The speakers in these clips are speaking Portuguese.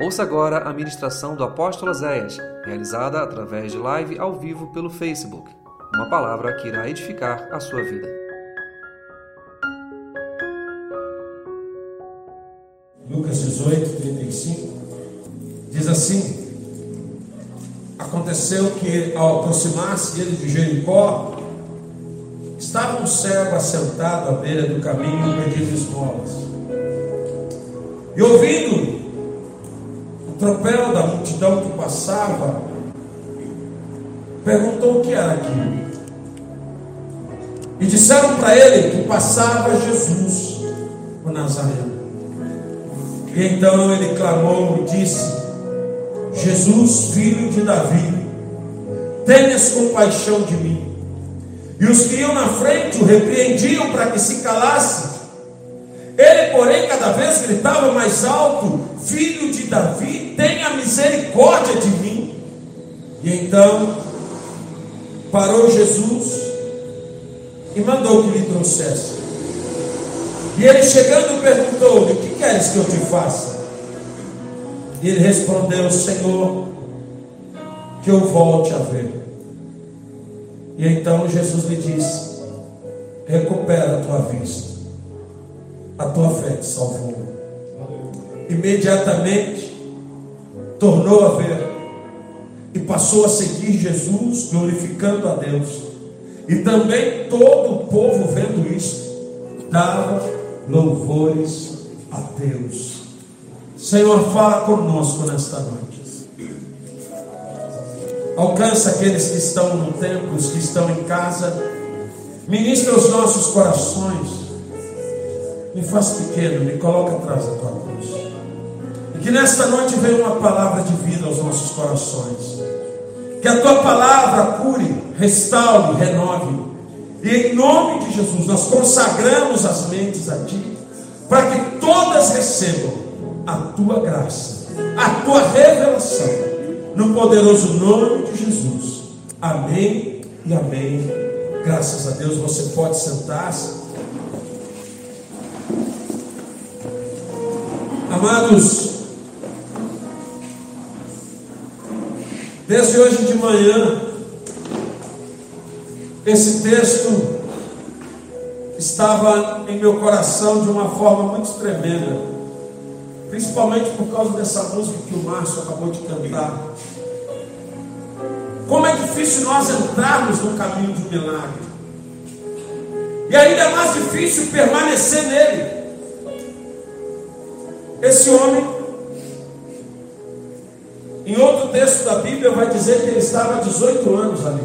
Ouça agora a ministração do apóstolo Zéias, realizada através de live ao vivo pelo Facebook. Uma palavra que irá edificar a sua vida. Lucas 18, 35 diz assim: Aconteceu que ao aproximar-se ele de Jericó, estava um cego assentado à beira do caminho pedindo esmolas. E ouvindo o tropel da multidão que passava, perguntou o que era aquilo. E disseram para ele que passava Jesus, o Nazareno. E então ele clamou e disse: Jesus, filho de Davi, tenhas compaixão de mim. E os que iam na frente o repreendiam para que se calasse. Ele, porém, cada vez gritava mais alto: Filho de Davi, tenha misericórdia de mim. E então parou Jesus e mandou que lhe trouxesse. E ele chegando perguntou-lhe: O que queres que eu te faça? E ele respondeu: Senhor, que eu volte a ver. E então Jesus lhe disse: Recupera a tua vista, a tua fé te salvou. Imediatamente tornou a ver e passou a seguir Jesus, glorificando a Deus. E também todo o povo vendo isso, dava louvores a Deus. Senhor, fala conosco nesta noite. Alcança aqueles que estão no templo, os que estão em casa. Ministra os nossos corações. Me faz pequeno, me coloca atrás da tua cruz. E que nesta noite venha uma palavra de vida aos nossos corações. Que a tua palavra cure, restaure, renove. E em nome de Jesus, nós consagramos as mentes a ti, para que todas recebam a tua graça, a tua revelação, no poderoso nome de Jesus. Amém e amém. Graças a Deus, você pode sentar-se. Amados, desde hoje de manhã, esse texto estava em meu coração de uma forma muito tremenda, principalmente por causa dessa música que o Márcio acabou de cantar. Como é difícil nós entrarmos no caminho do milagre, e ainda é mais difícil permanecer nele. Esse homem, em outro texto da Bíblia, vai dizer que ele estava há 18 anos ali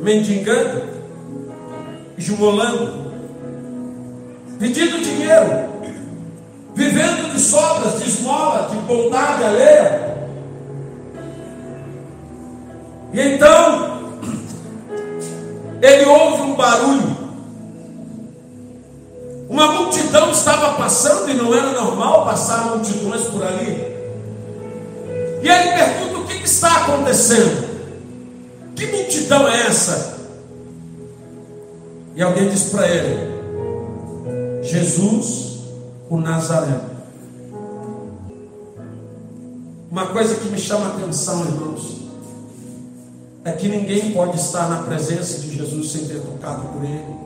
mendigando, esmolando, pedindo dinheiro, vivendo de sobras, de esmola, de bondade alheia. E então, ele ouve um barulho. Uma multidão estava passando e não era normal passar multidões por ali. E ele pergunta: o que, está acontecendo? Que multidão é essa? E alguém diz para ele: Jesus, o Nazareno. Uma coisa que me chama a atenção, irmãos, é que ninguém pode estar na presença de Jesus sem ter tocado por ele.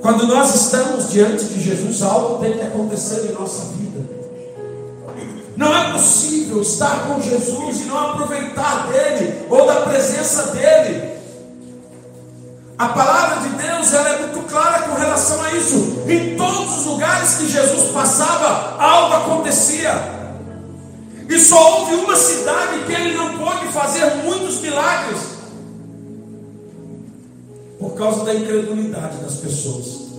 Quando nós estamos diante de Jesus, algo tem que acontecer em nossa vida. Não é possível estar com Jesus e não aproveitar dele ou da presença dele. A palavra de Deus ela é muito clara com relação a isso. Em todos os lugares que Jesus passava, algo acontecia. E só houve uma cidade que ele não pôde fazer muitos milagres por causa da incredulidade das pessoas.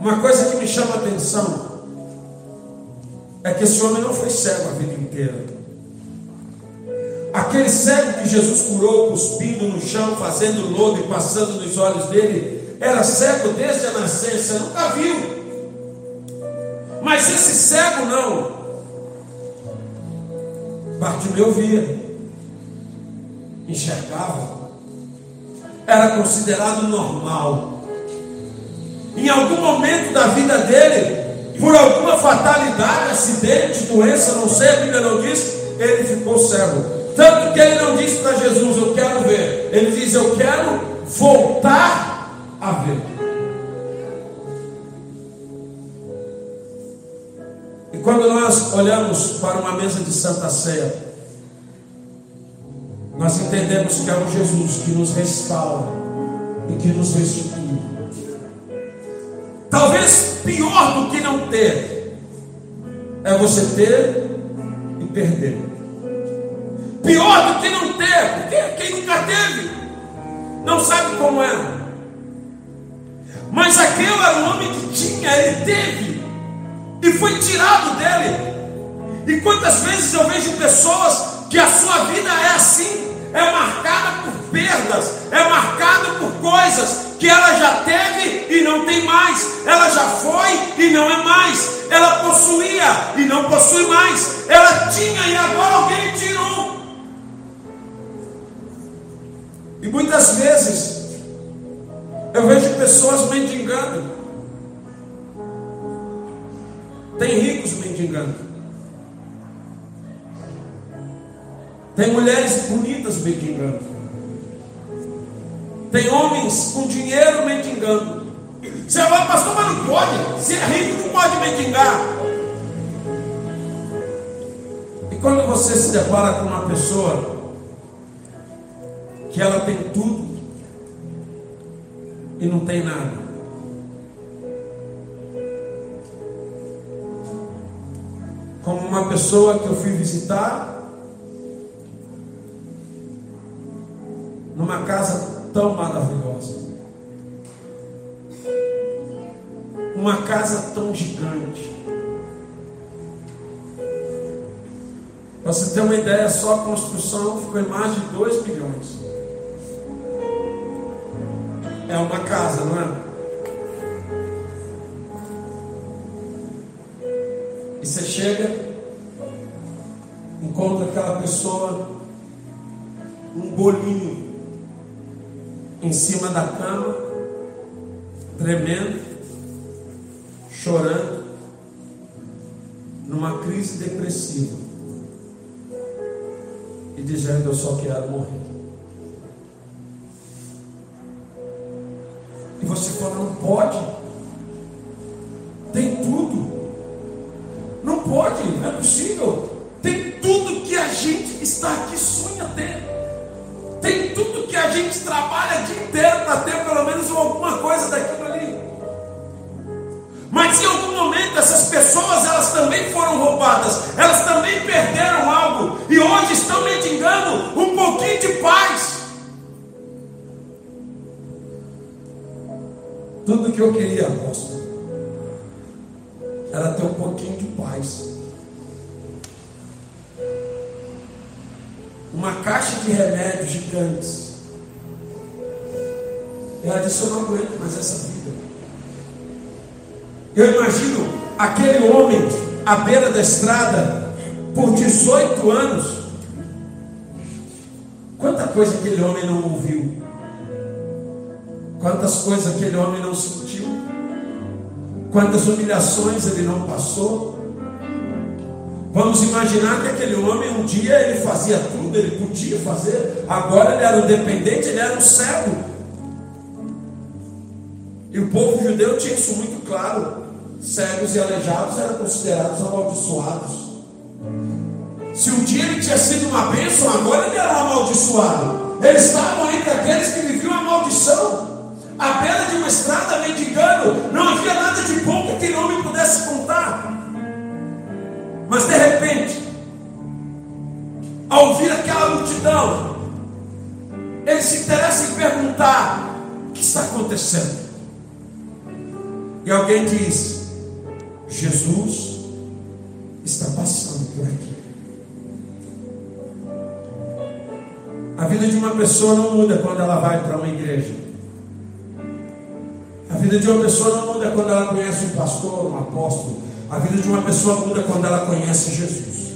Uma coisa que me chama a atenção é que esse homem não foi cego a vida inteira. Aquele cego que Jesus curou, cuspindo no chão, fazendo lodo e passando nos olhos dele, era cego desde a nascença, nunca viu. Mas esse cego não. Bartimeu via, enxergava, era considerado normal. em algum momento da vida dele, por alguma fatalidade, acidente, doença, não sei, a Bíblia não diz, ele ficou cego. Tanto que ele não disse para Jesus, eu quero ver. Ele diz, eu quero voltar a ver. E quando nós olhamos para uma mesa de Santa Ceia, nós entendemos que é um Jesus que nos restaura e que nos restitui. Talvez pior do que não ter é você ter e perder. Pior do que não ter, porque quem nunca teve não sabe como é. Mas aquele era um homem que tinha, ele teve e foi tirado dele. E quantas vezes eu vejo pessoas que a sua vida é assim, é marcada por perdas, é marcada por coisas que ela já teve e não tem mais, ela já foi e não é mais, ela possuía e não possui mais, ela tinha e agora alguém tirou. E muitas vezes eu vejo pessoas mendigando. Tem ricos mendigando. Tem mulheres bonitas mendigando. Tem homens com dinheiro mendigando. Você vai, pastor, mas não pode. Se é rico, não pode mendigar. E quando você se depara com uma pessoa que ela tem tudo e não tem nada. Como uma pessoa que eu fui visitar numa casa tão maravilhosa. Uma casa tão gigante. Para você ter uma ideia, só a construção ficou em mais de 2 milhões. É uma casa, não é? E você chega, em cima da cama, tremendo, chorando, numa crise depressiva e dizendo: Eu só quero morrer. E você fala: Não pode, elas também perderam algo e hoje estão mendigando um pouquinho de paz. Tudo que eu queria, apóstolo, era ter um pouquinho de paz. uma caixa de remédios gigantes. Ela disse: Eu não aguento mais essa vida. Eu imagino aquele homem à beira da estrada por 18 anos. Quanta coisa aquele homem não ouviu, quantas coisas aquele homem não sentiu, quantas humilhações ele não passou. Vamos imaginar que aquele homem um dia ele fazia tudo, ele podia fazer, agora ele era um dependente, ele era um cego. E o povo judeu tinha isso muito claro: cegos e aleijados eram considerados amaldiçoados. Se um dia ele tinha sido uma bênção, agora ele era amaldiçoado. Eles estavam entre aqueles que viviam a maldição. À beira de uma estrada mendigando, não havia nada de bom que aquele homem pudesse contar. Mas de repente, ao ouvir aquela multidão, ele se interessa em perguntar: o que está acontecendo? E alguém diz: Jesus está passando por aqui. A vida de uma pessoa não muda quando ela vai para uma igreja. A vida de uma pessoa não muda quando ela conhece um pastor, um apóstolo. A vida de uma pessoa muda quando ela conhece Jesus.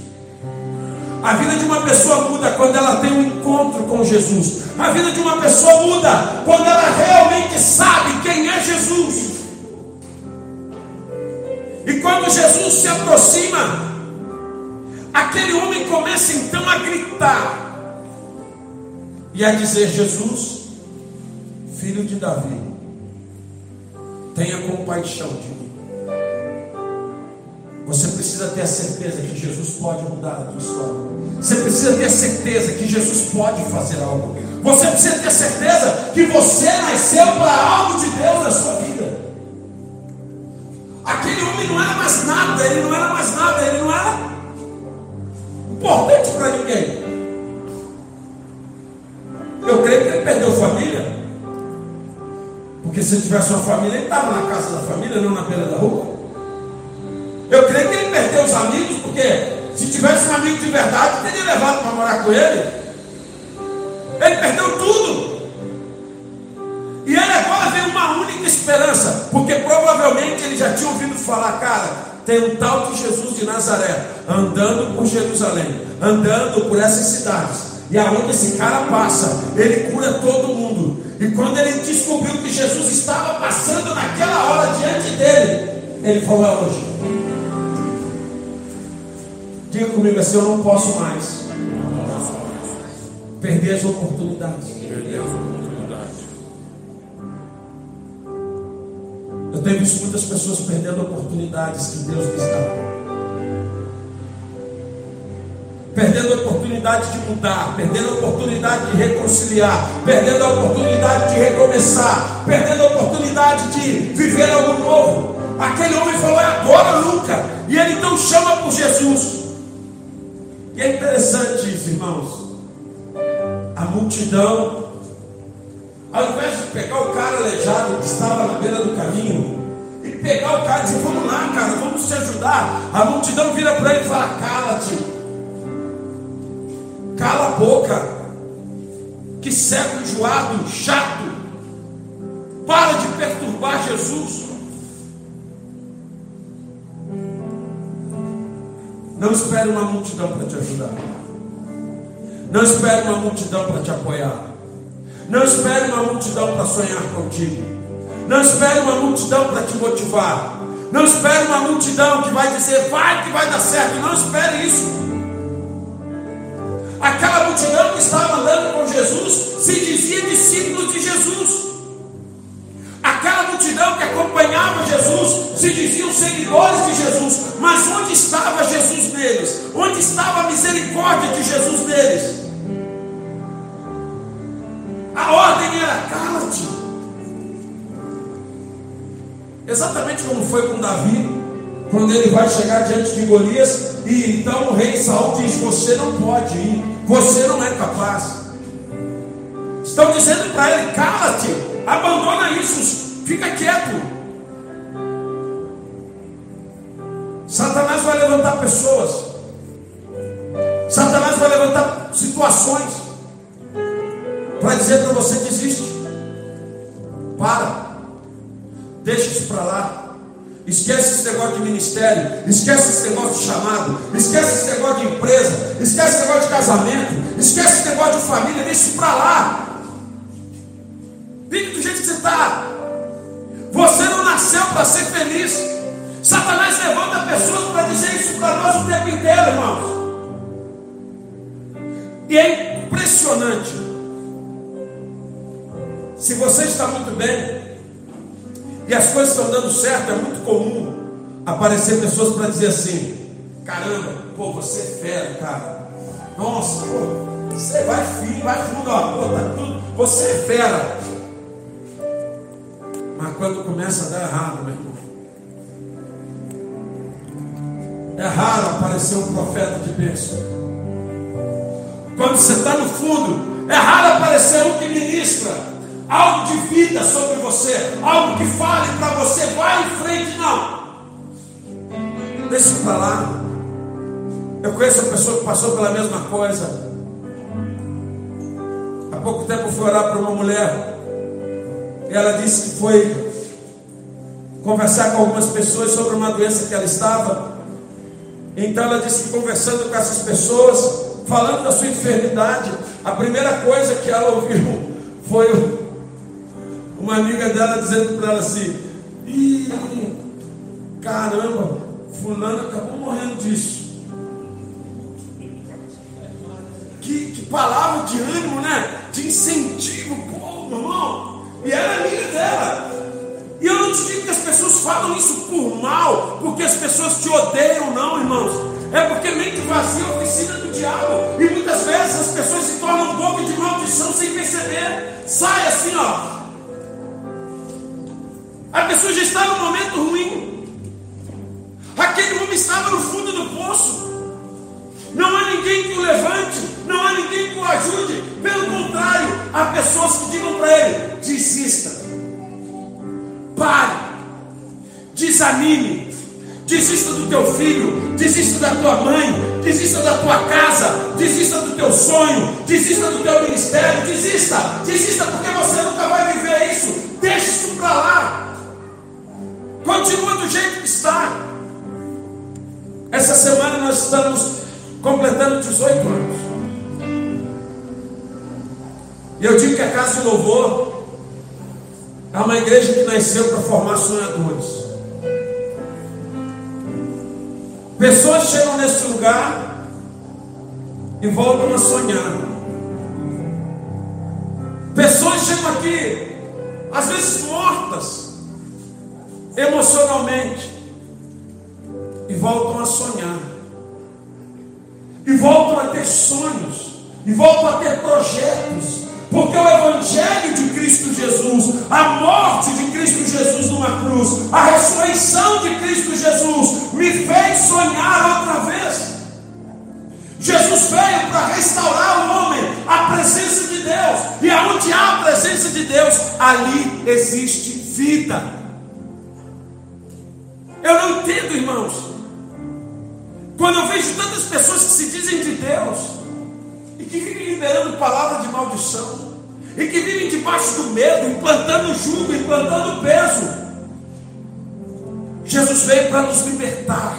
A vida de uma pessoa muda quando ela tem um encontro com Jesus. A vida de uma pessoa muda quando ela realmente sabe quem é Jesus. Quando Jesus se aproxima, aquele homem começa então a gritar e a dizer: Jesus, filho de Davi, tenha compaixão de mim. Você precisa ter a certeza que Jesus pode mudar a tua história. Você precisa ter a certeza que Jesus pode fazer algo. Você precisa ter certeza que você nasceu para algo de Deus na sua vida. Homem não era mais nada, ele não era mais nada, ele não era importante para ninguém. Eu creio que ele perdeu família. Porque se tivesse uma família, ele estava na casa da família, não na beira da rua. Eu creio que ele perdeu os amigos, porque se tivesse um amigo de verdade, teria levado para morar com ele. Ele perdeu tudo. E ele agora uma única esperança, porque provavelmente ele já tinha ouvido falar, cara, tem um tal de Jesus de Nazaré andando por Jerusalém, andando por essas cidades. E aonde esse cara passa, ele cura todo mundo. E quando ele descobriu que Jesus estava passando naquela hora diante dele, ele falou: é hoje. Diga comigo assim: eu não posso mais. Perder as oportunidades. Eu tenho visto muitas pessoas perdendo oportunidades que Deus lhes dá. Perdendo a oportunidade de mudar, perdendo a oportunidade de reconciliar, perdendo a oportunidade de recomeçar, perdendo a oportunidade de viver algo novo. Aquele homem falou: é agora nunca. E ele então chama por Jesus. E é interessante isso, irmãos. A multidão, ao invés de pegar o cara aleijado que estava na beira do caminho, e pegar o cara e dizer: Vamos lá, cara, vamos te ajudar. A multidão vira para ele e fala: Cala-te, cala a boca, que cego enjoado, chato, para de perturbar Jesus. Não espere uma multidão para te ajudar. Não espere uma multidão para te apoiar. Não espere uma multidão para sonhar contigo. Não espere uma multidão para te motivar. Não espere uma multidão que vai dizer vai que vai dar certo. Não espere isso. Aquela multidão que estava andando com Jesus se dizia discípulos de Jesus. Aquela multidão que acompanhava Jesus se diziam seguidores de Jesus, mas onde estava Jesus neles? Onde estava a misericórdia de Jesus neles? Exatamente como foi com Davi, quando ele vai chegar diante de Golias, e então o rei Saul diz: Você não pode ir, você não é capaz. Estão dizendo para ele: cala-te, abandona isso, fica quieto. Satanás vai levantar pessoas, Satanás vai levantar situações para dizer para você: desiste, para, deixa isso para lá. Esquece esse negócio de ministério, esquece esse negócio de chamado, esquece esse negócio de empresa, esquece esse negócio de casamento, esquece esse negócio de família, deixa isso para lá. Fique do jeito que você está. Você não nasceu para ser feliz. Satanás levanta pessoas para dizer isso para nós o tempo inteiro, irmãos. E é impressionante. Se você está muito bem, e as coisas estão dando certo, é muito comum aparecer pessoas para dizer assim: caramba, pô, você é fera, cara. Nossa, pô, você vai firme, vai fundo, ó, pô, tá tudo, você é fera. Mas quando começa a dar errado, meu irmão, é raro aparecer um profeta de bênção. Quando você está no fundo, é raro aparecer um que ministra algo de vida sobre você, algo que fale para você, vai em frente, não. Deixa para lá. Eu conheço uma pessoa que passou pela mesma coisa. Há pouco tempo fui orar para uma mulher. E ela disse que foi conversar com algumas pessoas sobre uma doença que ela estava. Então ela disse que conversando com essas pessoas, falando da sua enfermidade, a primeira coisa que ela ouviu foi uma amiga dela dizendo para ela assim: Ih, caramba, Fulano acabou morrendo disso. Que, que palavra de ânimo, né? De incentivo, pô, meu irmão. E era amiga dela. E eu não te digo que as pessoas falam isso por mal, porque as pessoas te odeiam, não, irmãos. É porque mente vazia é oficina do diabo. E muitas vezes as pessoas se tornam boca de maldição sem perceber. Sai assim, ó. A pessoa já está num momento ruim. Aquele homem estava no fundo do poço. Não há ninguém que o levante, não há ninguém que o ajude. Pelo contrário, há pessoas que digam para ele: desista, pare, desanime, desista do teu filho, desista da tua mãe, desista da tua casa, desista do teu sonho, desista do teu ministério, desista, desista porque você nunca vai viver isso. Deixa isso para lá. Continua do jeito que está. Essa semana nós estamos completando 18 anos. E eu digo que a Casa de Louvor é uma igreja que nasceu para formar sonhadores. Pessoas chegam nesse lugar e voltam a sonhar. Pessoas chegam aqui, às vezes mortas, emocionalmente. E voltam a sonhar, e voltam a ter sonhos, e voltam a ter projetos, porque o Evangelho de Cristo Jesus, a morte de Cristo Jesus numa cruz, a ressurreição de Cristo Jesus, me fez sonhar outra vez. Jesus veio para restaurar o homem, a presença de Deus, e aonde há a presença de Deus, ali existe vida. Eu não entendo, irmãos. Quando eu vejo tantas pessoas que se dizem de Deus e que vivem liberando palavra de maldição e que vivem debaixo do medo, implantando jugo, implantando peso. Jesus veio para nos libertar.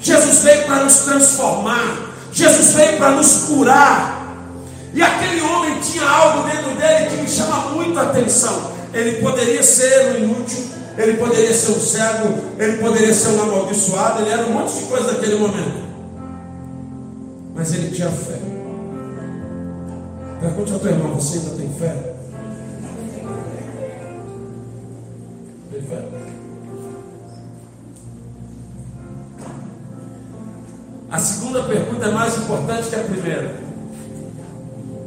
Jesus veio para nos transformar. Jesus veio para nos curar. E aquele homem tinha algo dentro dele que me chama muito a atenção. Ele poderia ser um inútil, ele poderia ser um cego, ele poderia ser um amaldiçoado, ele era um monte de coisa naquele momento. Mas ele tinha fé. Pergunte ao teu irmão: você ainda tem fé? Tem fé? A segunda pergunta é mais importante que a primeira.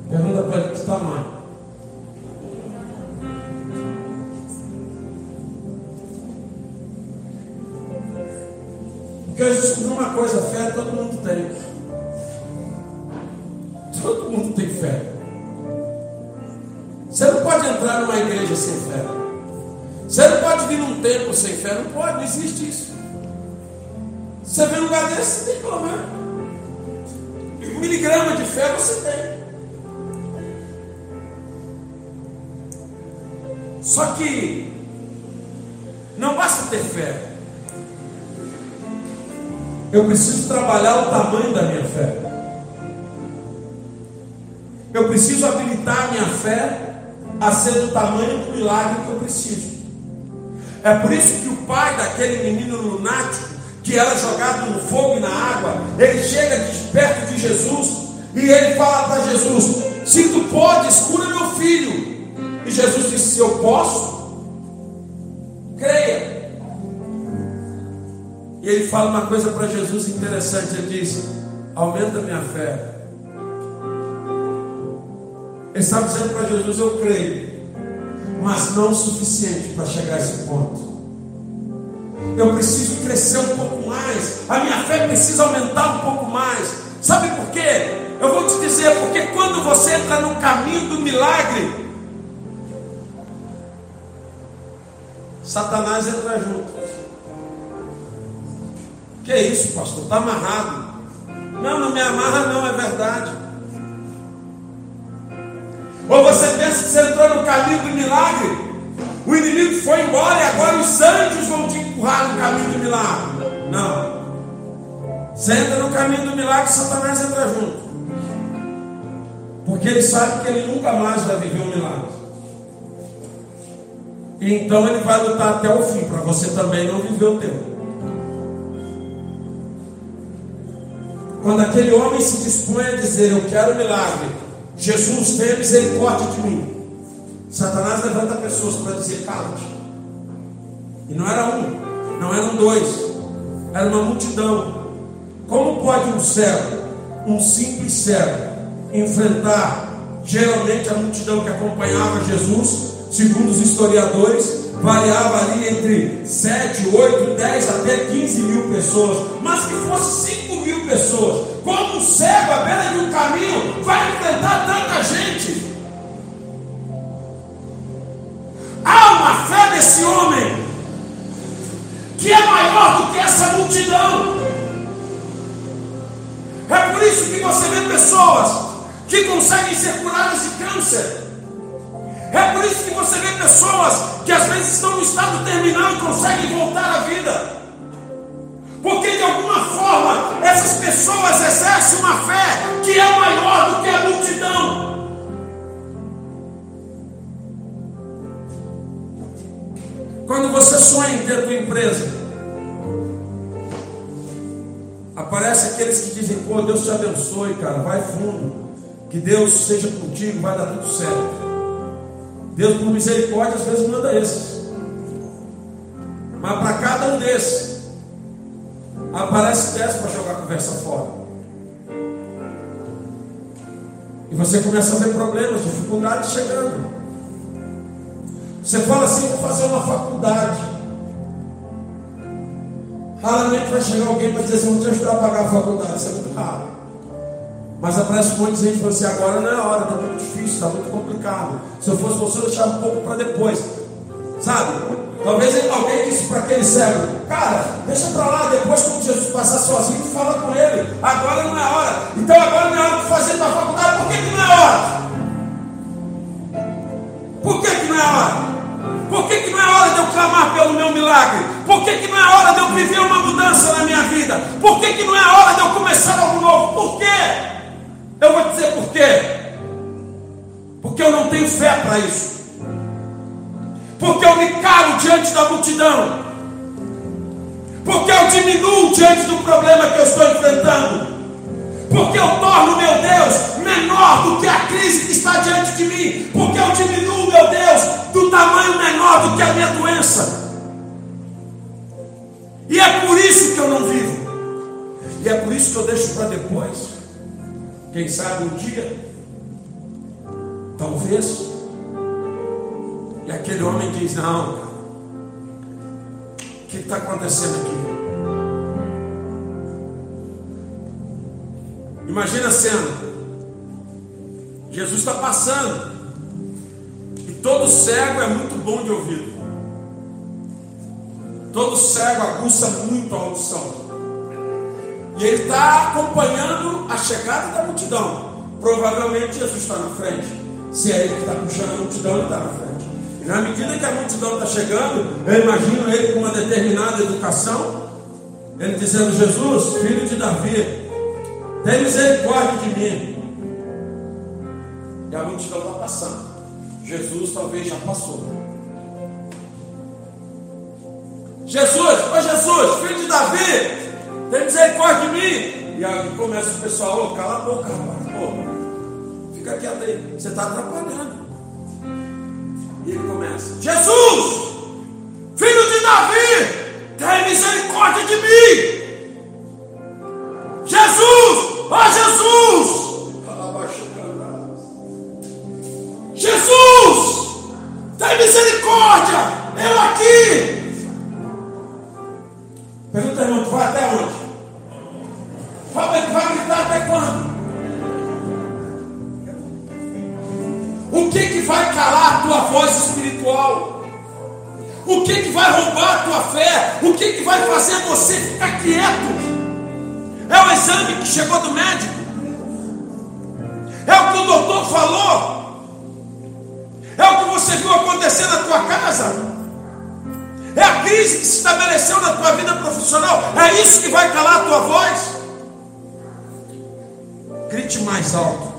Pergunta para ele: que tamanho? Porque eu descobri uma coisa, fé todo mundo tem. Todo mundo tem fé. Você não pode entrar numa igreja sem fé. Você não pode vir num templo sem fé. Não pode, não existe isso. Você vê um lugar desse, você tem pelo menos. Um miligrama de fé você tem. Só que Eu preciso trabalhar o tamanho da minha fé. Eu preciso habilitar a minha fé a ser do tamanho do milagre que eu preciso. É por isso que o pai daquele menino lunático, que era jogado no fogo e na água, ele chega perto de Jesus e ele fala para Jesus: Se tu podes, cura meu filho. E Jesus disse: Se eu posso, ele fala uma coisa para Jesus interessante: ele diz: Aumenta a minha fé. Ele está dizendo para Jesus: Eu creio, mas não o suficiente para chegar a esse ponto. Eu preciso crescer um pouco mais, a minha fé precisa aumentar um pouco mais. Sabe por quê? Eu vou te dizer, porque quando você entra no caminho do milagre, Satanás entra junto. Que é isso, pastor? Está amarrado. Não, não me amarra, não, é verdade. Ou você pensa que você entrou no caminho do milagre? O inimigo foi embora e agora os anjos vão te empurrar no caminho do milagre. Não. Você entra no caminho do milagre, Satanás entra junto. Porque ele sabe que ele nunca mais vai viver um milagre. E então ele vai lutar até o fim, para você também não viver o teu. Quando aquele homem se dispõe a dizer: Eu quero milagre, Jesus tenha misericórdia de mim. Satanás levanta pessoas para dizer: Cala-te. E não era um, não eram dois, era uma multidão. Como pode um cego, um simples cego, enfrentar geralmente a multidão que acompanhava Jesus, segundo os historiadores, variava ali entre 7, 8, 10 até 15 mil pessoas, mas que fosse 5 mil pessoas, como um cego à beira de um caminho vai enfrentar tanta gente? Há uma fé desse homem que é maior do que essa multidão. É por isso que você vê pessoas que conseguem ser curadas de câncer. É por isso que você vê pessoas que às vezes estão no estado terminal e conseguem voltar à vida. Porque de alguma forma essas pessoas exercem uma fé que é maior do que a multidão. Quando você sonha em ter a tua empresa, aparece aqueles que dizem, pô, Deus te abençoe, cara, vai fundo. Que Deus seja contigo, vai dar tudo certo. Deus, por misericórdia, às vezes manda esses. Mas para cada um desses, aparece dez para jogar a conversa fora. E você começa a ver problemas, dificuldades chegando. Você fala assim, vou fazer uma faculdade. Raramente vai chegar alguém para dizer vou te ajudar a pagar a faculdade. Isso é muito raro. Mas aparece monte de gente e assim, agora não é a hora, está muito difícil, está muito complicado. Se eu fosse você, eu deixava um pouco para depois. Sabe? Talvez alguém disse para aquele cego, cara, deixa para lá, depois quando Jesus passar sozinho, fala com ele. Agora não é a hora. Então agora não é hora de fazer tua faculdade, por que, que não é a hora? Por que, que não é a hora? Por que, que não é hora de eu clamar pelo meu milagre? Por que, que não é hora de eu viver uma mudança na minha vida? Por que, que não é hora de eu começar algo novo? Por quê? Eu vou dizer por quê. Porque eu não tenho fé para isso. Porque eu me calo diante da multidão. Porque eu diminuo diante do problema que eu estou enfrentando. Porque eu torno meu Deus menor do que a crise que está diante de mim. Porque eu diminuo meu Deus do tamanho menor do que a minha doença. E é por isso que eu não vivo. E é por isso que eu deixo para depois. Quem sabe um dia, talvez, e aquele homem diz: Não, o que está acontecendo aqui? Imagina a cena: Jesus está passando, e todo cego é muito bom de ouvido, todo cego aguça muito a audição. E ele está acompanhando a chegada da multidão. Provavelmente Jesus está na frente. Se é ele que está puxando a multidão, ele está na frente. E na medida que a multidão está chegando, eu imagino ele com uma determinada educação, ele dizendo: Jesus, filho de Davi, tem misericórdia de mim. E a multidão está passando. Jesus talvez já passou. Jesus, ô Jesus, filho de Davi, tem misericórdia de mim. E aí começa o pessoal, oh, cala a boca, rapaz. Pô, fica quieto aí, você está atrapalhando. E ele começa: Jesus, filho de Davi, tem misericórdia de mim. Jesus, ó oh, Jesus. Jesus, até quando? O que que vai calar a tua voz espiritual? O que que vai roubar a tua fé? O que que vai fazer você ficar quieto? É o exame que chegou do médico? É o que o doutor falou? É o que você viu acontecer na tua casa? É a crise que se estabeleceu na tua vida profissional? É isso que vai calar a tua voz? Grite mais alto.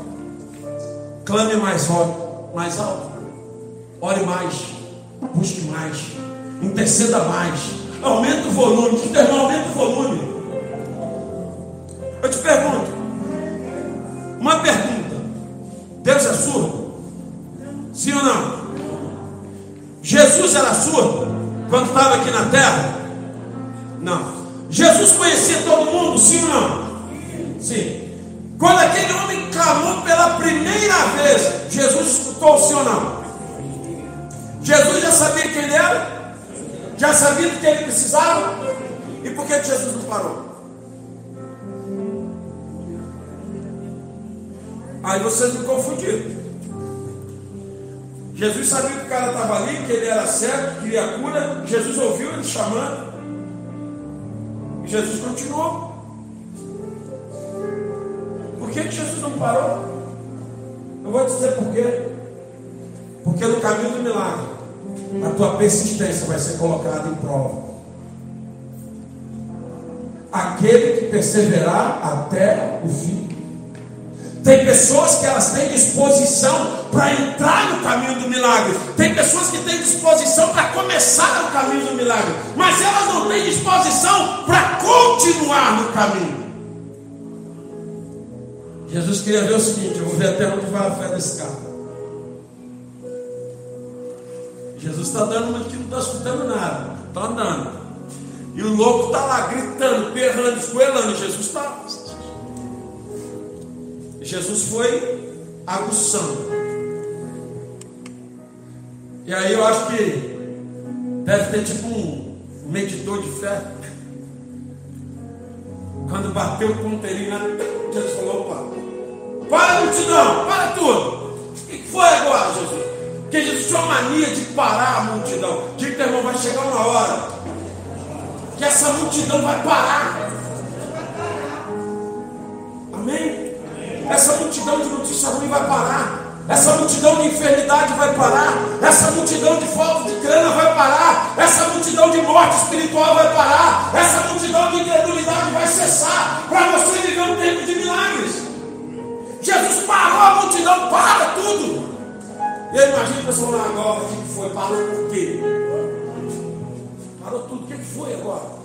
Clame mais alto. Mais alto. Ore mais. Busque mais. Interceda mais. Aumenta o volume. Que irmão, aumenta o volume. Eu te pergunto: uma pergunta. Deus é surdo? Sim ou não? Jesus era surdo quando estava aqui na terra? Não. Jesus conhecia todo mundo? Sim ou não? Sim. Quando aquele homem clamou pela primeira vez, Jesus escutou sim ou não? Jesus já sabia quem ele era? Já sabia do que ele precisava? E por que Jesus não parou? Aí vocês me confundiram. Jesus sabia que o cara estava ali, que ele era cego, queria cura. Jesus ouviu ele chamando. E Jesus continuou. Que, que Jesus não parou? Eu vou dizer por quê. Porque no caminho do milagre, a tua persistência vai ser colocada em prova. Aquele que perseverar até o fim. Tem pessoas que elas têm disposição para entrar no caminho do milagre. Tem pessoas que têm disposição para começar o caminho do milagre. Mas elas não têm disposição para continuar no caminho. Jesus queria ver o seguinte: eu vou ver até onde vai a fé desse cara. Jesus está dando uma que não está escutando nada, está andando. E o louco está lá gritando, berrando, esgoelando. Jesus está. Jesus foi aguçando. E aí eu acho que deve ter tipo um medidor de fé. Quando bateu o ponteirinho Jesus falou: opa, para multidão, para tudo. O que foi agora, Jesus? Porque Jesus tinha mania de parar a multidão. Diga, irmão, vai chegar uma hora que essa multidão vai parar. Amém? Essa multidão de notícia ruim vai parar. Essa multidão de enfermidade vai parar. Essa multidão de falta de grana vai parar. Essa multidão de morte espiritual vai parar. Essa multidão de incredulidade vai cessar. Para você viver um tempo de milagres. Jesus parou a multidão, para tudo. E aí imagina o pessoal lá agora, o que foi? Parou por quê? Parou tudo, o que foi agora?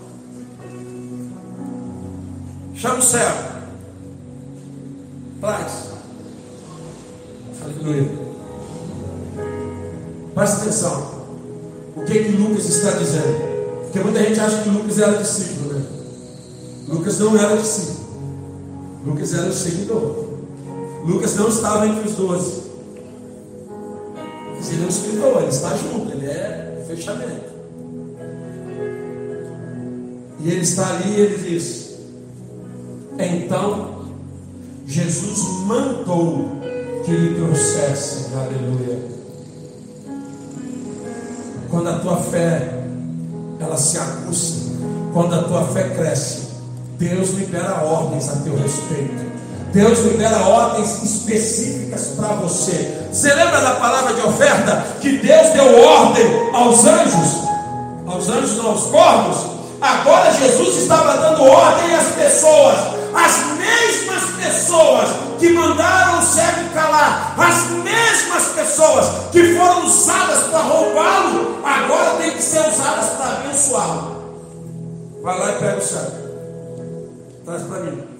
Chama o céu. Traz. Aleluia. Presta atenção. O que que Lucas está dizendo? Porque muita gente acha que Lucas era discípulo, né? Lucas não era discípulo. Lucas era o seguidor. Lucas não estava entre os doze. Ele é um escritor, ele está junto, ele é fechamento. E ele está ali e ele diz: Então Jesus mandou que lhe trouxesse, aleluia. Quando a tua fé ela se aguça, quando a tua fé cresce, Deus libera ordens a teu respeito. Deus libera ordens específicas para você. Você lembra da palavra de oferta que Deus deu ordem aos anjos? Aos anjos, não aos corvos? Agora Jesus estava dando ordem às pessoas, as mesmas pessoas que mandaram o cego calar, as mesmas pessoas que foram usadas para roubá-lo, agora tem que ser usadas para abençoá-lo. Vai lá e pega o cego. Traz para mim.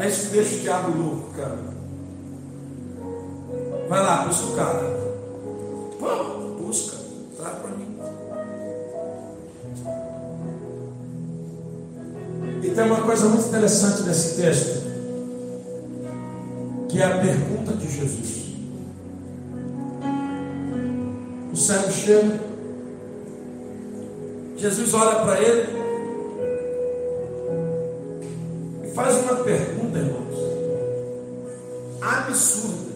É isso que deixa o diabo louco, cara. Vai lá, busca o cara. Vamos, busca. Traz para mim. E tem uma coisa muito interessante nesse texto, que é a pergunta de Jesus. O cego chega, Jesus olha para ele e faz uma pergunta, absurda.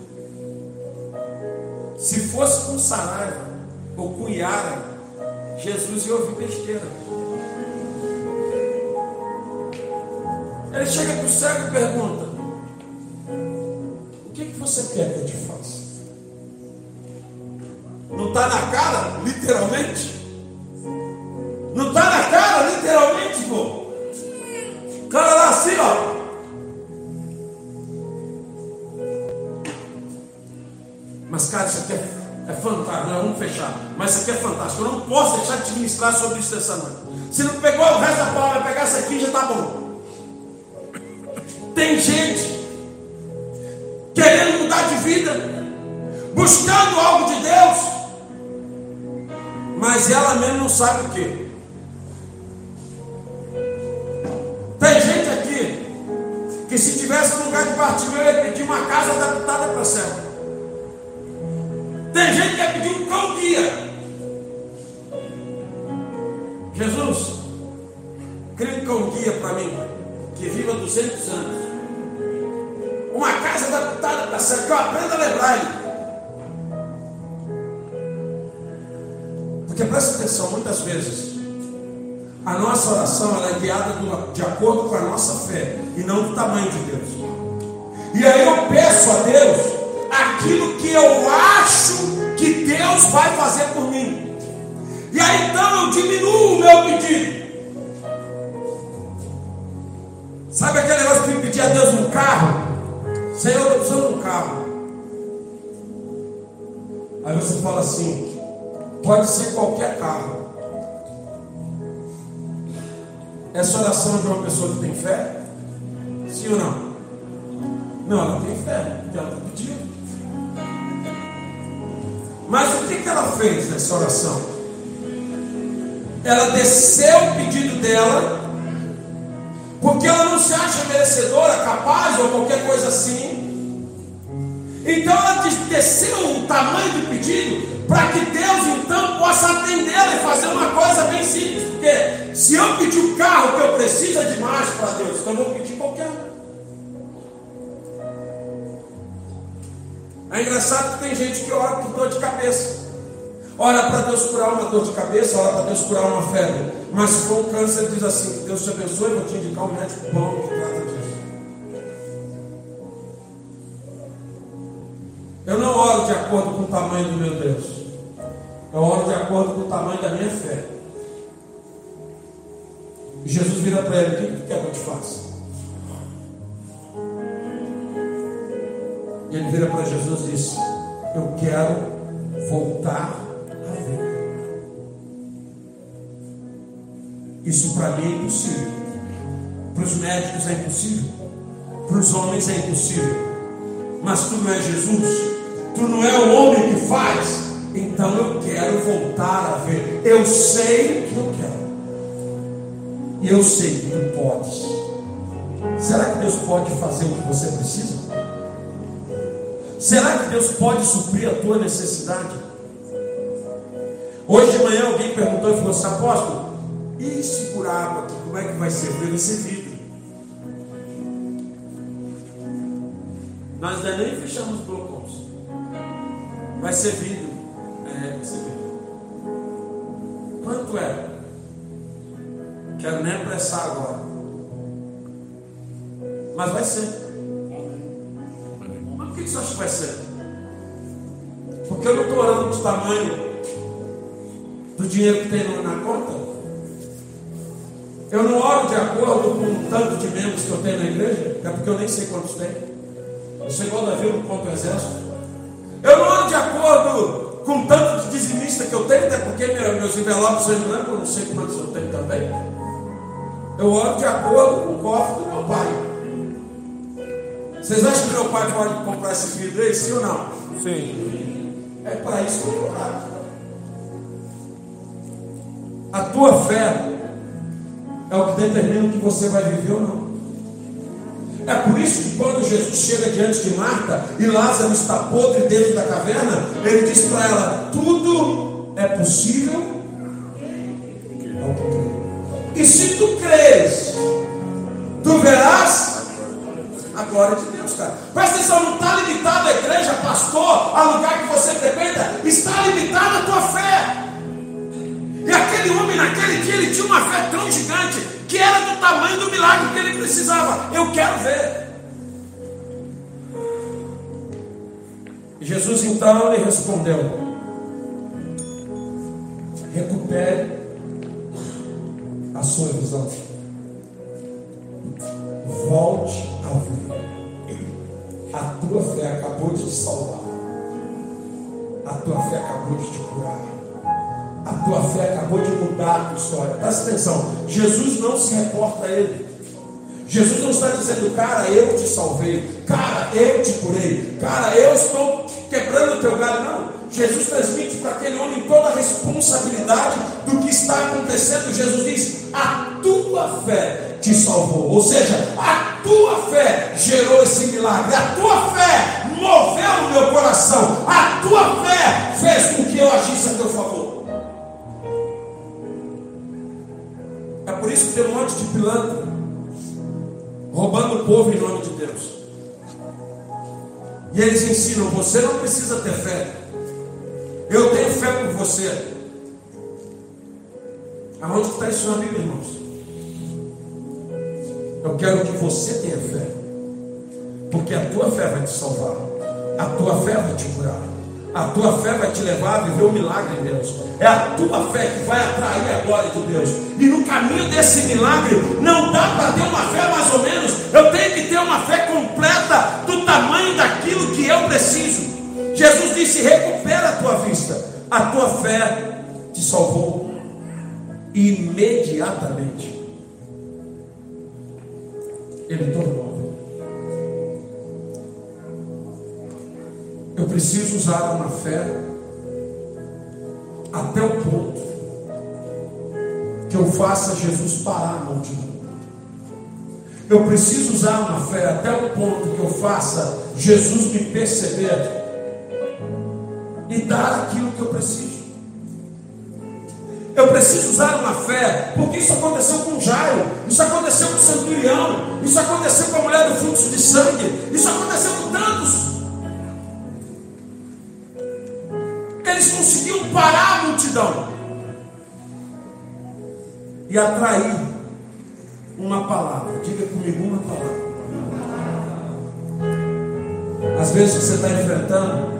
Se fosse com Saraiva ou com Yara, Jesus ia ouvir besteira. Ele chega para o cego e pergunta: O que, que você quer que eu te faça? Não está na cara, literalmente? Não está na cara, literalmente, pô. O cara lá assim, ó. Cara, isso aqui é, é fantástico. Nós vamos fechar. Mas isso aqui é fantástico. Eu não posso deixar de te ministrar sobre isso essa noite. Se não pegou o resto da palavra, pegar essa aqui já está bom. Tem gente querendo mudar de vida, buscando algo de Deus, mas ela mesmo não sabe o que. Tem gente aqui que se tivesse um lugar de partilha, eu ia pedir uma casa adaptada para céu. Tem gente que quer pedir um cão guia. Jesus, cria um cão guia para mim, que viva 200 anos. Uma casa adaptada para céu, que eu aprenda a lembrar ele. Porque presta atenção, muitas vezes, a nossa oração é guiada de acordo com a nossa fé e não do tamanho de Deus. E aí eu peço a Deus aquilo que eu acho que Deus vai fazer por mim. E aí então eu diminuo o meu pedido. Sabe aquele negócio de pedir a Deus um carro? Senhor, eu estou precisando de um carro. Aí você fala assim, pode ser qualquer carro. Essa oração de uma pessoa que tem fé? Sim ou não? Não, ela tem fé, ela está pedindo. Mas o que, que ela fez nessa oração? Ela desceu o pedido dela, porque ela não se acha merecedora, capaz ou qualquer coisa assim. Então ela desceu o tamanho do pedido para que Deus então possa atendê-la e fazer uma coisa bem simples. Porque se eu pedir o carro que eu preciso é demais para Deus, então eu vou pedir É engraçado que tem gente que ora por dor de cabeça. Ora para Deus curar uma dor de cabeça, ora para Deus curar uma febre. Mas se for um câncer, diz assim: Deus te abençoe, vou te indicar um médico bom que trata disso. Eu não oro de acordo com o tamanho do meu Deus. Eu oro de acordo com o tamanho da minha fé. Jesus vira para ele: O que quer que eu te faça? Eu quero voltar a ver. Isso para mim é impossível. Para os médicos é impossível. Para os homens é impossível. Mas tu não é Jesus. Tu não é o homem que faz. Então eu quero voltar a ver. Eu sei que eu quero. E eu sei que tu podes. Será que Deus pode fazer o que você precisa? Será que Deus pode suprir a tua necessidade? Hoje de manhã alguém perguntou e falou assim, apóstolo, e se por água aqui, como é que vai ser? Vai ser vidro. Nós nem fechamos os blocos. Vai ser vidro. É, vai ser vidro. Quanto é? Quero nem apressar agora. Mas vai ser. Por que você acha que vai ser? Porque eu não estou orando do tamanho do dinheiro que tem na conta. Eu não oro de acordo com o tanto de membros que eu tenho na igreja, é porque eu nem sei quantos tem. Eu sou igual Davi, eu não conto o exército. Eu não oro de acordo com o tanto de dizimista que eu tenho, até porque meus envelopes são brancos, eu não sei quantos eu tenho também. Eu oro de acordo com o cofre do meu pai. Vocês acham que meu pai pode comprar esse vidro aí, sim ou não? Sim. É para isso que eu oro. A tua fé é o que determina o que você vai viver ou não. É por isso que quando Jesus chega diante de Marta e Lázaro está podre dentro da caverna, ele diz para ela: tudo é possível. E se tu creres, tu verás glória de Deus, cara. Presta atenção, não está limitado a igreja, pastor, a lugar que você frequenta, está limitada a tua fé. E aquele homem naquele dia ele tinha uma fé tão gigante que era do tamanho do milagre que ele precisava. Eu quero ver. Jesus então lhe respondeu: recupere a sua visão. Volte a ver. Tua fé acabou de te salvar. A tua fé acabou de te curar. A tua fé acabou de mudar a tua história. Presta atenção. Jesus não se reporta a ele. Jesus não está dizendo, cara, eu te salvei, cara, eu te curei, cara, eu estou quebrando o teu galho. Não. Jesus transmite para aquele homem toda a responsabilidade do que está acontecendo. Jesus diz: A tua fé te salvou. Ou seja, a tua fé gerou esse milagre, a tua fé moveu o meu coração, a tua fé fez com que eu agisse a teu favor. É por isso que tem um monte de pilantra roubando o povo em nome de Deus. E eles ensinam: você não precisa ter fé. Eu tenho fé por você. Aonde está isso na Bíblia, irmãos? Eu quero que você tenha fé. Porque a tua fé vai te salvar. A tua fé vai te curar. A tua fé vai te levar a viver o milagre em Deus. É a tua fé que vai atrair a glória de Deus. E no caminho desse milagre, não dá para ter uma fé mais ou menos. Eu tenho que ter uma fé completa do tamanho daquilo que eu preciso. Jesus disse: recupera a tua vista. A tua fé te salvou imediatamente. Ele tornou. Eu preciso usar uma fé até o ponto que eu faça Jesus parar a multidão. Eu preciso usar uma fé até o ponto que eu faça Jesus me perceber e dar aquilo que eu preciso. Eu preciso usar uma fé, porque isso aconteceu com Jairo, isso aconteceu com o centurião, isso aconteceu com a mulher do fluxo de sangue, isso aconteceu com tantos. Eles conseguiam parar a multidão e atrair uma palavra. Diga comigo uma palavra. Às vezes você está enfrentando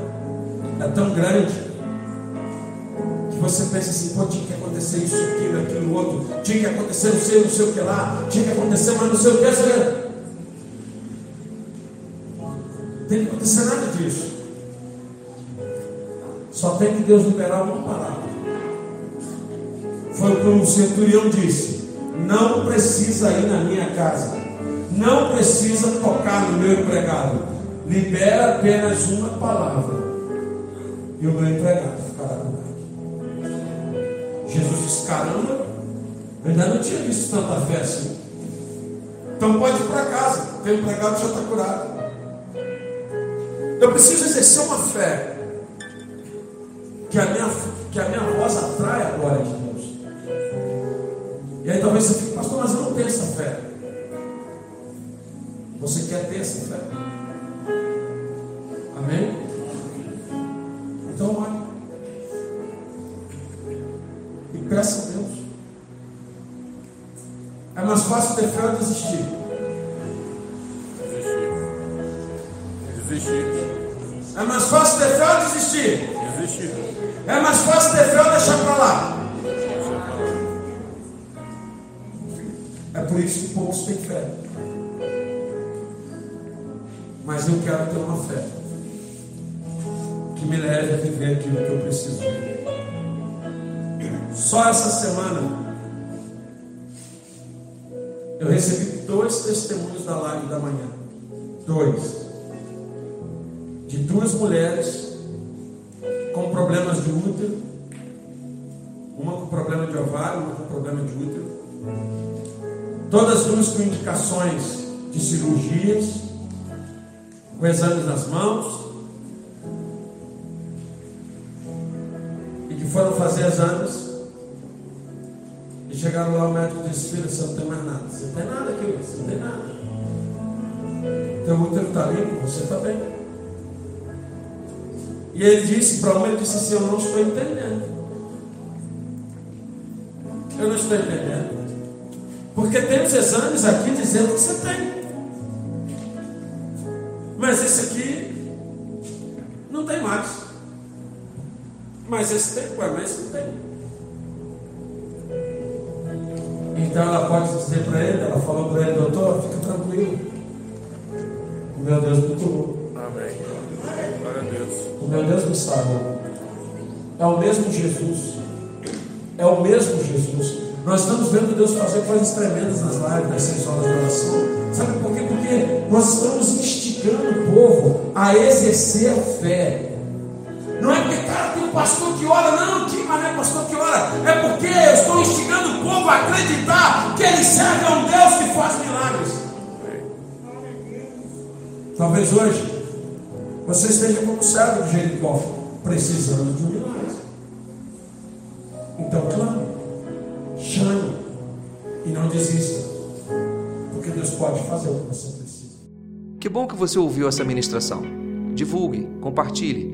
é tão grande que você pensa assim, pô, tinha que acontecer isso, aquilo, aquilo, outro, tinha que acontecer não sei, não sei o que lá, tinha que acontecer, mas não sei o que, sei Tem que acontecer nada disso. Só tem que Deus liberar uma palavra. Foi o que o centurião disse: Não precisa ir na minha casa, não precisa tocar no meu empregado, libera apenas uma palavra e o meu empregado ficará curado. Jesus disse: Caramba, eu ainda não tinha visto tanta fé assim. Então pode ir para casa, teu empregado já está curado. Eu preciso exercer uma fé que a minha, que a minha voz atrai a glória de Deus. E aí talvez você fique, pastor, mas eu não tenho essa fé. Você quer ter essa fé? Amém? Peça a Deus. É mais fácil ter fé ou desistir. Desistir. É mais fácil ter fé ou desistir. Desistir. É mais fácil ter fé ou deixar para lá. É por isso que poucos têm fé. Mas eu quero ter uma fé que me leve a viver aquilo que eu preciso. Só essa semana eu recebi dois testemunhos da live da manhã. Dois. De duas mulheres com problemas de útero. Uma com problema de ovário, uma com problema de útero. Todas duas com indicações de cirurgias, com exames nas mãos. E que foram fazer exames. Chegaram lá, o médico disse: Filha, você não tem mais nada. Você não tem nada aqui, você não tem nada. Teu útero está limpo, você está bem. E ele disse para uma, ele disse assim, eu não estou entendendo. Eu não estou entendendo. Porque tem os exames aqui dizendo que você tem. Mas esse aqui não tem mais. Mas esse tem, ué, mas esse não tem. Então ela pode dizer para ele, ela falou para ele, doutor, fica tranquilo. O meu Deus me curou. Amém. Glória a Deus. O meu Deus me salvou. É o mesmo Jesus. É o mesmo Jesus. Nós estamos vendo Deus fazer coisas tremendas nas lives, nas seis horas de oração. Sabe por quê? Porque nós estamos instigando o povo a exercer a fé. Pastor que ora, não, que mas não é pastor que ora. É porque eu estou instigando o povo a acreditar que ele serve a um Deus que faz milagres. Talvez hoje você esteja como servo de Jericó, precisando de um milagre. Então clame, chame e não desista, porque Deus pode fazer o que você precisa. Que bom que você ouviu essa ministração. Divulgue, compartilhe,